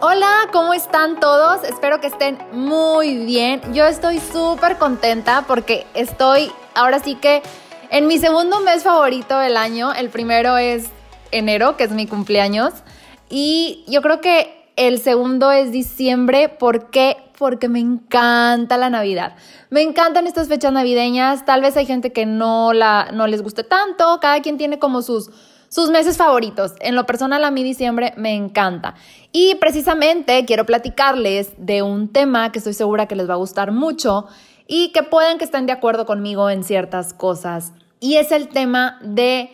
Hola, ¿cómo están todos? Espero que estén muy bien. Yo estoy súper contenta porque estoy ahora sí que en mi segundo mes favorito del año. El primero es enero, que es mi cumpleaños. Y yo creo que el segundo es diciembre. ¿Por qué? Porque me encanta la Navidad. Me encantan estas fechas navideñas. Tal vez hay gente que no, la, no les guste tanto. Cada quien tiene como sus sus meses favoritos. En lo personal, a mí diciembre me encanta. Y precisamente quiero platicarles de un tema que estoy segura que les va a gustar mucho y que pueden que estén de acuerdo conmigo en ciertas cosas. Y es el tema de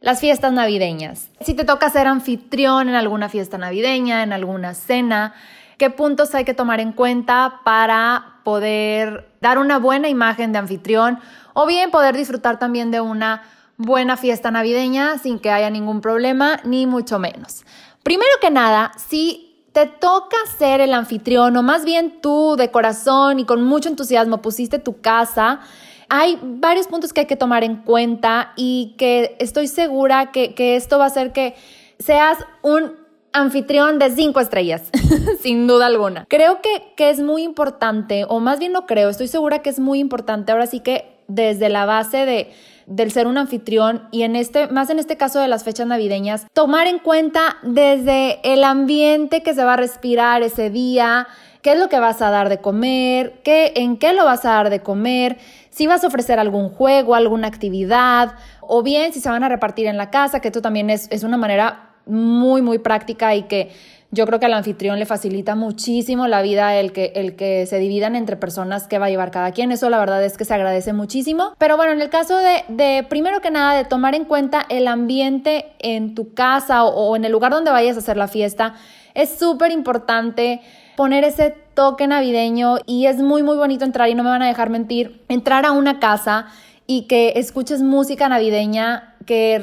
las fiestas navideñas. Si te toca ser anfitrión en alguna fiesta navideña, en alguna cena, qué puntos hay que tomar en cuenta para poder dar una buena imagen de anfitrión o bien poder disfrutar también de una buena fiesta navideña sin que haya ningún problema, ni mucho menos. Primero que nada, si te toca ser el anfitrión o más bien tú de corazón y con mucho entusiasmo pusiste tu casa, hay varios puntos que hay que tomar en cuenta y que estoy segura que, esto va a hacer que seas un anfitrión de cinco estrellas, sin duda alguna. Creo que, que es muy importante, o más bien no creo, estoy segura que es muy importante, ahora sí que desde la base de del ser un anfitrión y en este, más en este caso de las fechas navideñas, tomar en cuenta desde el ambiente que se va a respirar ese día, qué es lo que vas a dar de comer, qué, en qué lo vas a dar de comer, si vas a ofrecer algún juego, alguna actividad, o bien si se van a repartir en la casa, que esto también es, es una manera muy, muy práctica y que yo creo que al anfitrión le facilita muchísimo la vida el que, el que se dividan entre personas que va a llevar cada quien. Eso la verdad es que se agradece muchísimo. Pero bueno, en el caso de, primero que nada, de tomar en cuenta el ambiente en tu casa o, o en el lugar donde vayas a hacer la fiesta, es súper importante poner ese toque navideño y es muy, muy bonito entrar y no me van a dejar mentir, entrar a una casa y que escuches música navideña, que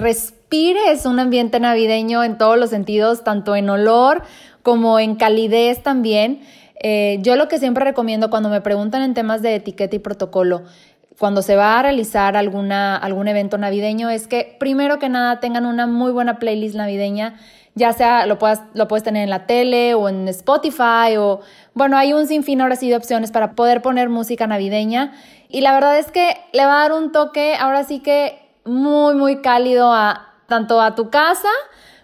respires un ambiente navideño en todos los sentidos, tanto en olor como en calidez también. Eh, yo lo que siempre recomiendo cuando me preguntan en temas de etiqueta y protocolo, cuando se va a realizar alguna, algún evento navideño, es que primero que nada tengan una muy buena playlist navideña, ya sea lo, puedas, lo puedes tener en la tele o en Spotify o, bueno, hay un sinfín ahora sí de opciones para poder poner música navideña y la verdad es que le va a dar un toque ahora sí que muy, muy cálido a tanto a tu casa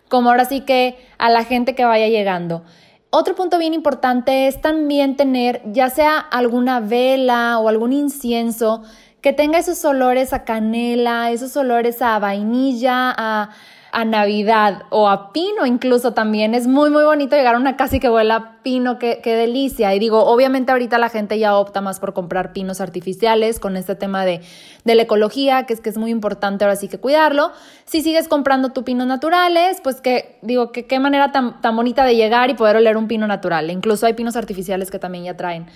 como ahora sí que a la gente que vaya llegando. Otro punto bien importante es también tener ya sea alguna vela o algún incienso que tenga esos olores a canela, esos olores a vainilla, a a Navidad o a pino incluso también. Es muy, muy bonito llegar a una casa y que huela pino, qué, delicia. Y digo, obviamente ahorita la gente ya opta más por comprar pinos artificiales con este tema de, de la ecología, que es que es muy importante ahora sí que cuidarlo. Si sigues comprando tu pinos naturales, pues que digo, que qué manera tan, tan bonita de llegar y poder oler un pino natural. Incluso hay pinos artificiales que también ya traen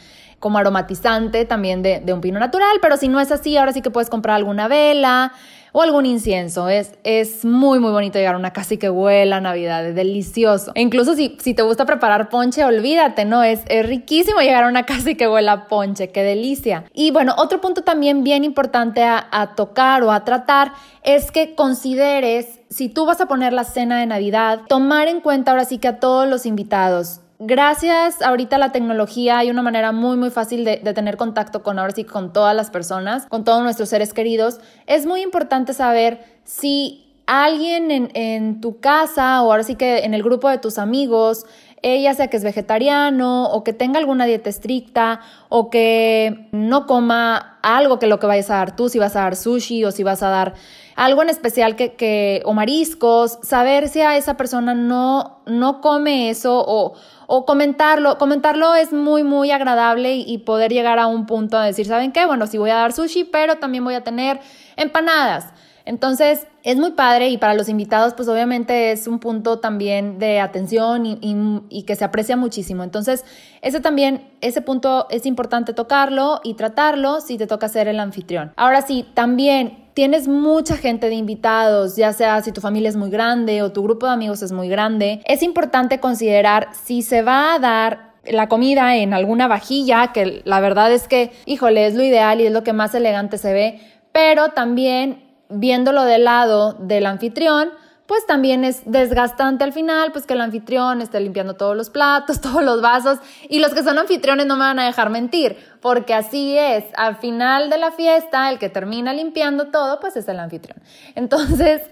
como aromatizante también de, de un pino natural, pero si no es así, ahora sí que puedes comprar alguna vela o algún incienso. Es, es muy, muy bonito llegar a una casa y que huela a Navidad, es delicioso. E incluso si, si te gusta preparar ponche, olvídate, ¿no? Es, es riquísimo llegar a una casa y que huela ponche, qué delicia. Y bueno, otro punto también bien importante a, a tocar o a tratar es que consideres, si tú vas a poner la cena de Navidad, tomar en cuenta ahora sí que a todos los invitados, gracias ahorita a la tecnología hay una manera muy muy fácil de, tener contacto con ahora sí con todas las personas, con todos nuestros seres queridos. Es muy importante saber si alguien en, en tu casa o ahora sí que en el grupo de tus amigos ella sea que es vegetariano o que tenga alguna dieta estricta o que no coma algo que lo que vayas a dar tú, si vas a dar sushi o si vas a dar algo en especial que, que o mariscos, saber si a esa persona no, no come eso o, o comentarlo. Comentarlo es muy, muy agradable y, poder llegar a un punto de decir, ¿saben qué? Bueno, sí voy a dar sushi, pero también voy a tener empanadas. Entonces, es muy padre y para los invitados, pues obviamente es un punto también de atención y, que se aprecia muchísimo. Entonces, ese también, ese punto es importante tocarlo y tratarlo si te toca ser el anfitrión. Ahora sí, también tienes mucha gente de invitados, ya sea si tu familia es muy grande o tu grupo de amigos es muy grande, es importante considerar si se va a dar la comida en alguna vajilla, que la verdad es que, híjole, es lo ideal y es lo que más elegante se ve, pero también viéndolo del lado del anfitrión, pues también es desgastante al final, pues que el anfitrión esté limpiando todos los platos, todos los vasos, y los que son anfitriones no me van a dejar mentir, porque así es, al final de la fiesta, el que termina limpiando todo, pues es el anfitrión. Entonces,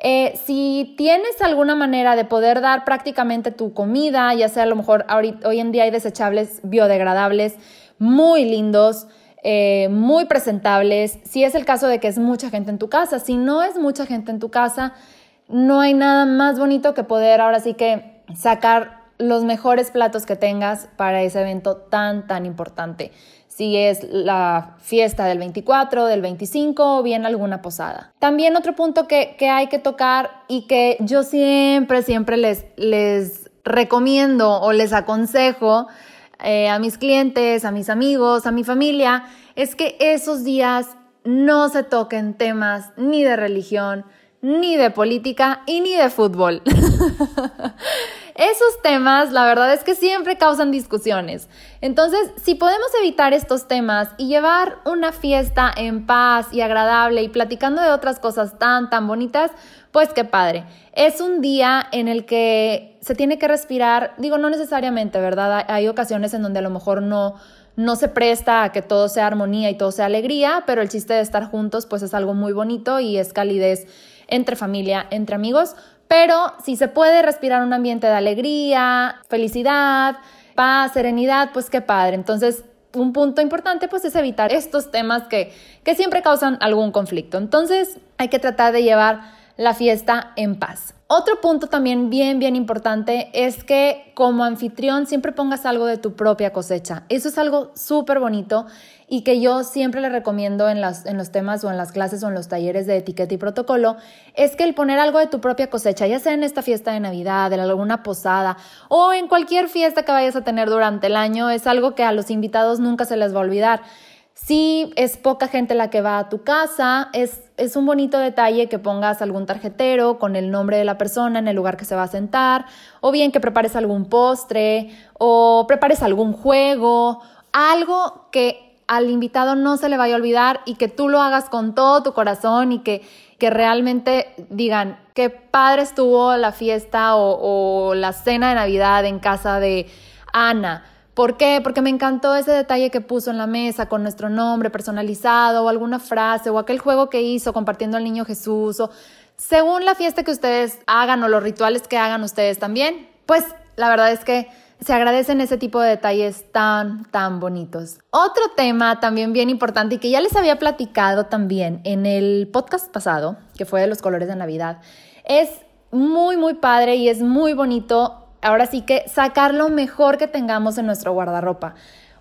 eh, si tienes alguna manera de poder dar prácticamente tu comida, ya sea a lo mejor hoy en día hay desechables biodegradables muy lindos, eh, muy presentables, si es el caso de que es mucha gente en tu casa, si no es mucha gente en tu casa, no hay nada más bonito que poder ahora sí que sacar los mejores platos que tengas para ese evento tan, tan importante. Si es la fiesta del 24, del 25 o bien alguna posada. También otro punto que, hay que tocar y que yo siempre, siempre les, les recomiendo o les aconsejo eh, a mis clientes, a mis amigos, a mi familia, es que esos días no se toquen temas ni de religión, ni de política y ni de fútbol. Esos temas, la verdad es que siempre causan discusiones. Entonces, si podemos evitar estos temas y llevar una fiesta en paz y agradable y platicando de otras cosas tan, tan bonitas, pues qué padre. Es un día en el que se tiene que respirar, digo, no necesariamente, ¿verdad? Hay ocasiones en donde a lo mejor no no se presta a que todo sea armonía y todo sea alegría, pero el chiste de estar juntos pues es algo muy bonito y es calidez entre familia, entre amigos, pero si se puede respirar un ambiente de alegría, felicidad, paz, serenidad, pues qué padre. Entonces, un punto importante pues es evitar estos temas que, que siempre causan algún conflicto. Entonces, hay que tratar de llevar la fiesta en paz. Otro punto también bien, bien importante es que como anfitrión siempre pongas algo de tu propia cosecha. Eso es algo súper bonito y que yo siempre le recomiendo en, las, en los temas o en las clases o en los talleres de etiqueta y protocolo, es que el poner algo de tu propia cosecha, ya sea en esta fiesta de Navidad, en alguna posada o en cualquier fiesta que vayas a tener durante el año, es algo que a los invitados nunca se les va a olvidar. Si es poca gente la que va a tu casa, es, es un bonito detalle que pongas algún tarjetero con el nombre de la persona en el lugar que se va a sentar, o bien que prepares algún postre, o prepares algún juego, algo que al invitado no se le vaya a olvidar y que tú lo hagas con todo tu corazón y que, que realmente digan qué padre estuvo la fiesta o, o la cena de Navidad en casa de Ana ¿Por qué? Porque me encantó ese detalle que puso en la mesa con nuestro nombre personalizado o alguna frase o aquel juego que hizo compartiendo al niño Jesús o según la fiesta que ustedes hagan o los rituales que hagan ustedes también. Pues la verdad es que se agradecen ese tipo de detalles tan, tan bonitos. Otro tema también bien importante y que ya les había platicado también en el podcast pasado, que fue de los colores de Navidad, es muy, muy padre y es muy bonito ahora sí que sacar lo mejor que tengamos en nuestro guardarropa.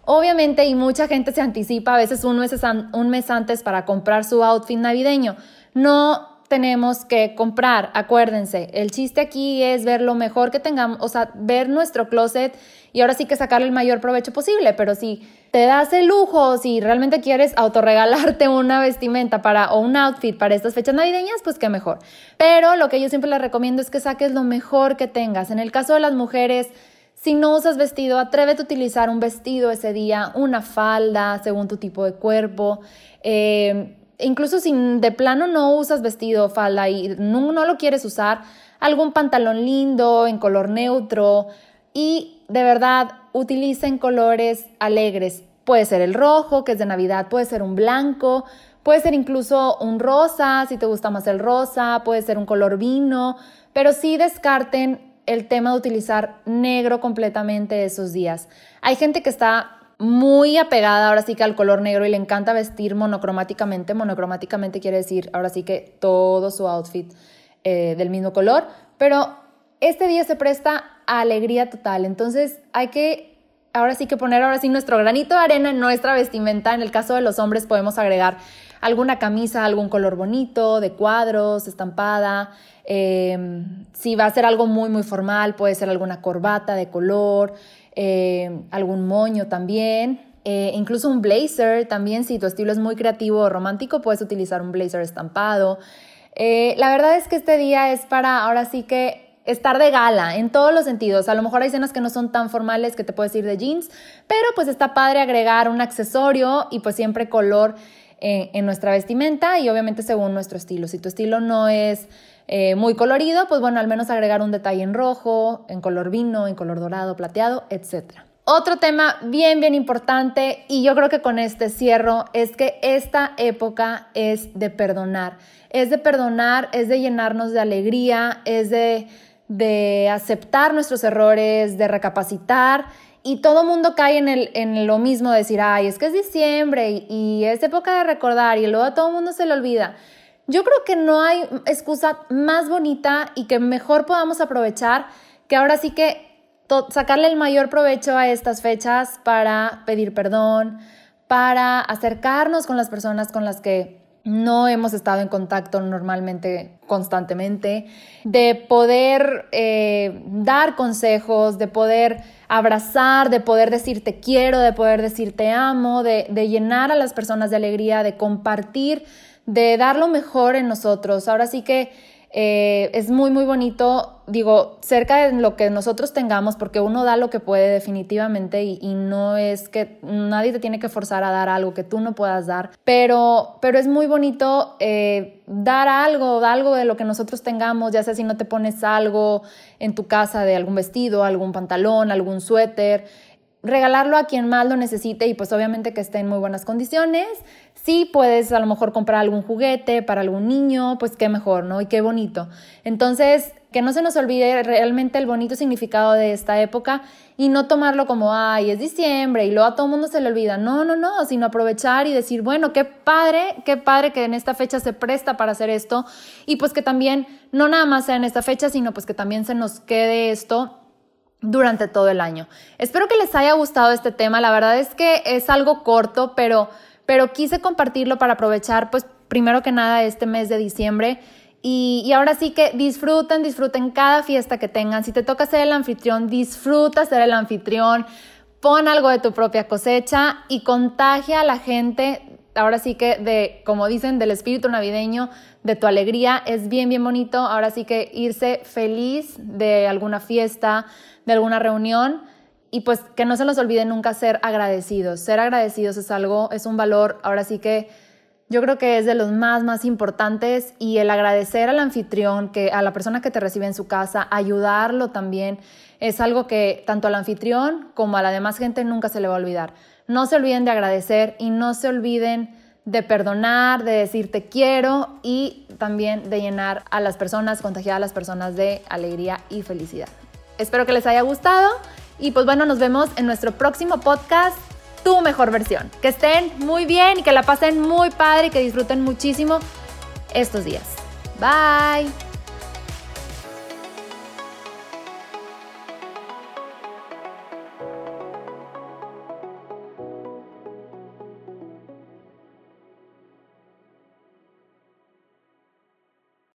Obviamente, y mucha gente se anticipa a veces un mes, un mes antes para comprar su outfit navideño. No tenemos que comprar, acuérdense, el chiste aquí es ver lo mejor que tengamos, o sea, ver nuestro closet y ahora sí que sacarle el mayor provecho posible, pero si te das el lujo, si realmente quieres autorregalarte una vestimenta para o un outfit para estas fechas navideñas, pues qué mejor. Pero lo que yo siempre les recomiendo es que saques lo mejor que tengas. En el caso de las mujeres, si no usas vestido, atrévete a utilizar un vestido ese día, una falda según tu tipo de cuerpo. Eh, incluso si de plano no usas vestido o falda y no, no lo quieres usar, algún pantalón lindo en color neutro, y de verdad utilicen colores alegres. Puede ser el rojo, que es de Navidad, puede ser un blanco, puede ser incluso un rosa, si te gusta más el rosa, puede ser un color vino, pero sí descarten el tema de utilizar negro completamente esos días. Hay gente que está muy apegada ahora sí que al color negro y le encanta vestir monocromáticamente. Monocromáticamente quiere decir ahora sí que todo su outfit eh, del mismo color, pero este día se presta a alegría total. Entonces hay que ahora sí que poner ahora sí nuestro granito de arena en nuestra vestimenta. En el caso de los hombres podemos agregar alguna camisa, algún color bonito, de cuadros, estampada. Em, si va a ser algo muy, muy formal, puede ser alguna corbata de color, em, algún moño también. Eh, incluso un blazer también, si tu estilo es muy creativo o romántico, puedes utilizar un blazer estampado. Eh, la verdad es que este día es para ahora sí que estar de gala en todos los sentidos. A lo mejor hay escenas que no son tan formales que te puedes ir de jeans, pero pues está padre agregar un accesorio y pues siempre color en nuestra vestimenta y obviamente según nuestro estilo. Si tu estilo no es eh, muy colorido, pues bueno, al menos agregar un detalle en rojo, en color vino, en color dorado, plateado, etc. Otro tema bien, bien importante, y yo creo que con este cierro, es que esta época es de perdonar. Es de perdonar, es de llenarnos de alegría, es de, de aceptar nuestros errores, de recapacitar y todo mundo cae en, el, en lo mismo, de decir, ay, es que es diciembre y, y es época de recordar y luego a todo mundo se le olvida. Yo creo que no hay excusa más bonita y que mejor podamos aprovechar que ahora sí que sacarle el mayor provecho a estas fechas para pedir perdón, para acercarnos con las personas con las que no hemos estado en contacto normalmente, constantemente, de poder eh, dar consejos, de poder abrazar, de poder decir te quiero, de poder decir te amo, de, de llenar a las personas de alegría, de compartir, de dar lo mejor en nosotros. Ahora sí que eh, es muy, muy bonito, digo, cerca de lo que nosotros tengamos, porque uno da lo que puede definitivamente y, no es que nadie te tiene que forzar a dar algo que tú no puedas dar, pero, pero es muy bonito eh, dar algo, algo de lo que nosotros tengamos, ya sea si no te pones algo en tu casa de algún vestido, algún pantalón, algún suéter regalarlo a quien más lo necesite y pues obviamente que esté en muy buenas condiciones. Si puedes a lo mejor comprar algún juguete para algún niño, pues qué mejor, ¿no? Y qué bonito. Entonces, que no se nos olvide realmente el bonito significado de esta época y no tomarlo como, ay, es diciembre y luego a todo mundo se le olvida. No, no, no, sino aprovechar y decir, bueno, qué padre, qué padre que en esta fecha se presta para hacer esto y pues que también no nada más sea en esta fecha, sino pues que también se nos quede esto durante todo el año. Espero que les haya gustado este tema. La verdad es que es algo corto, pero, pero quise compartirlo para aprovechar, pues, primero que nada, este mes de diciembre. Y, y, ahora sí que disfruten, disfruten cada fiesta que tengan. Si te toca ser el anfitrión, disfruta ser el anfitrión. Pon algo de tu propia cosecha y contagia a la gente. Ahora sí que de, como dicen, del espíritu navideño, de tu alegría. Es bien, bien bonito. Ahora sí que irse feliz de alguna fiesta, de alguna reunión y pues que no se nos olvide nunca ser agradecidos. Ser agradecidos es algo, es un valor, ahora sí que yo creo que es de los más, más importantes y el agradecer al anfitrión, que a la persona que te recibe en su casa, ayudarlo también, es algo que tanto al anfitrión como a la demás gente nunca se le va a olvidar. No se olviden de agradecer y no se olviden de perdonar, de decir te quiero y también de llenar a las personas, contagiar a las personas de alegría y felicidad. Espero que les haya gustado y pues bueno, nos vemos en nuestro próximo podcast, Tu mejor versión. Que estén muy bien y que la pasen muy padre y que disfruten muchísimo estos días. Bye.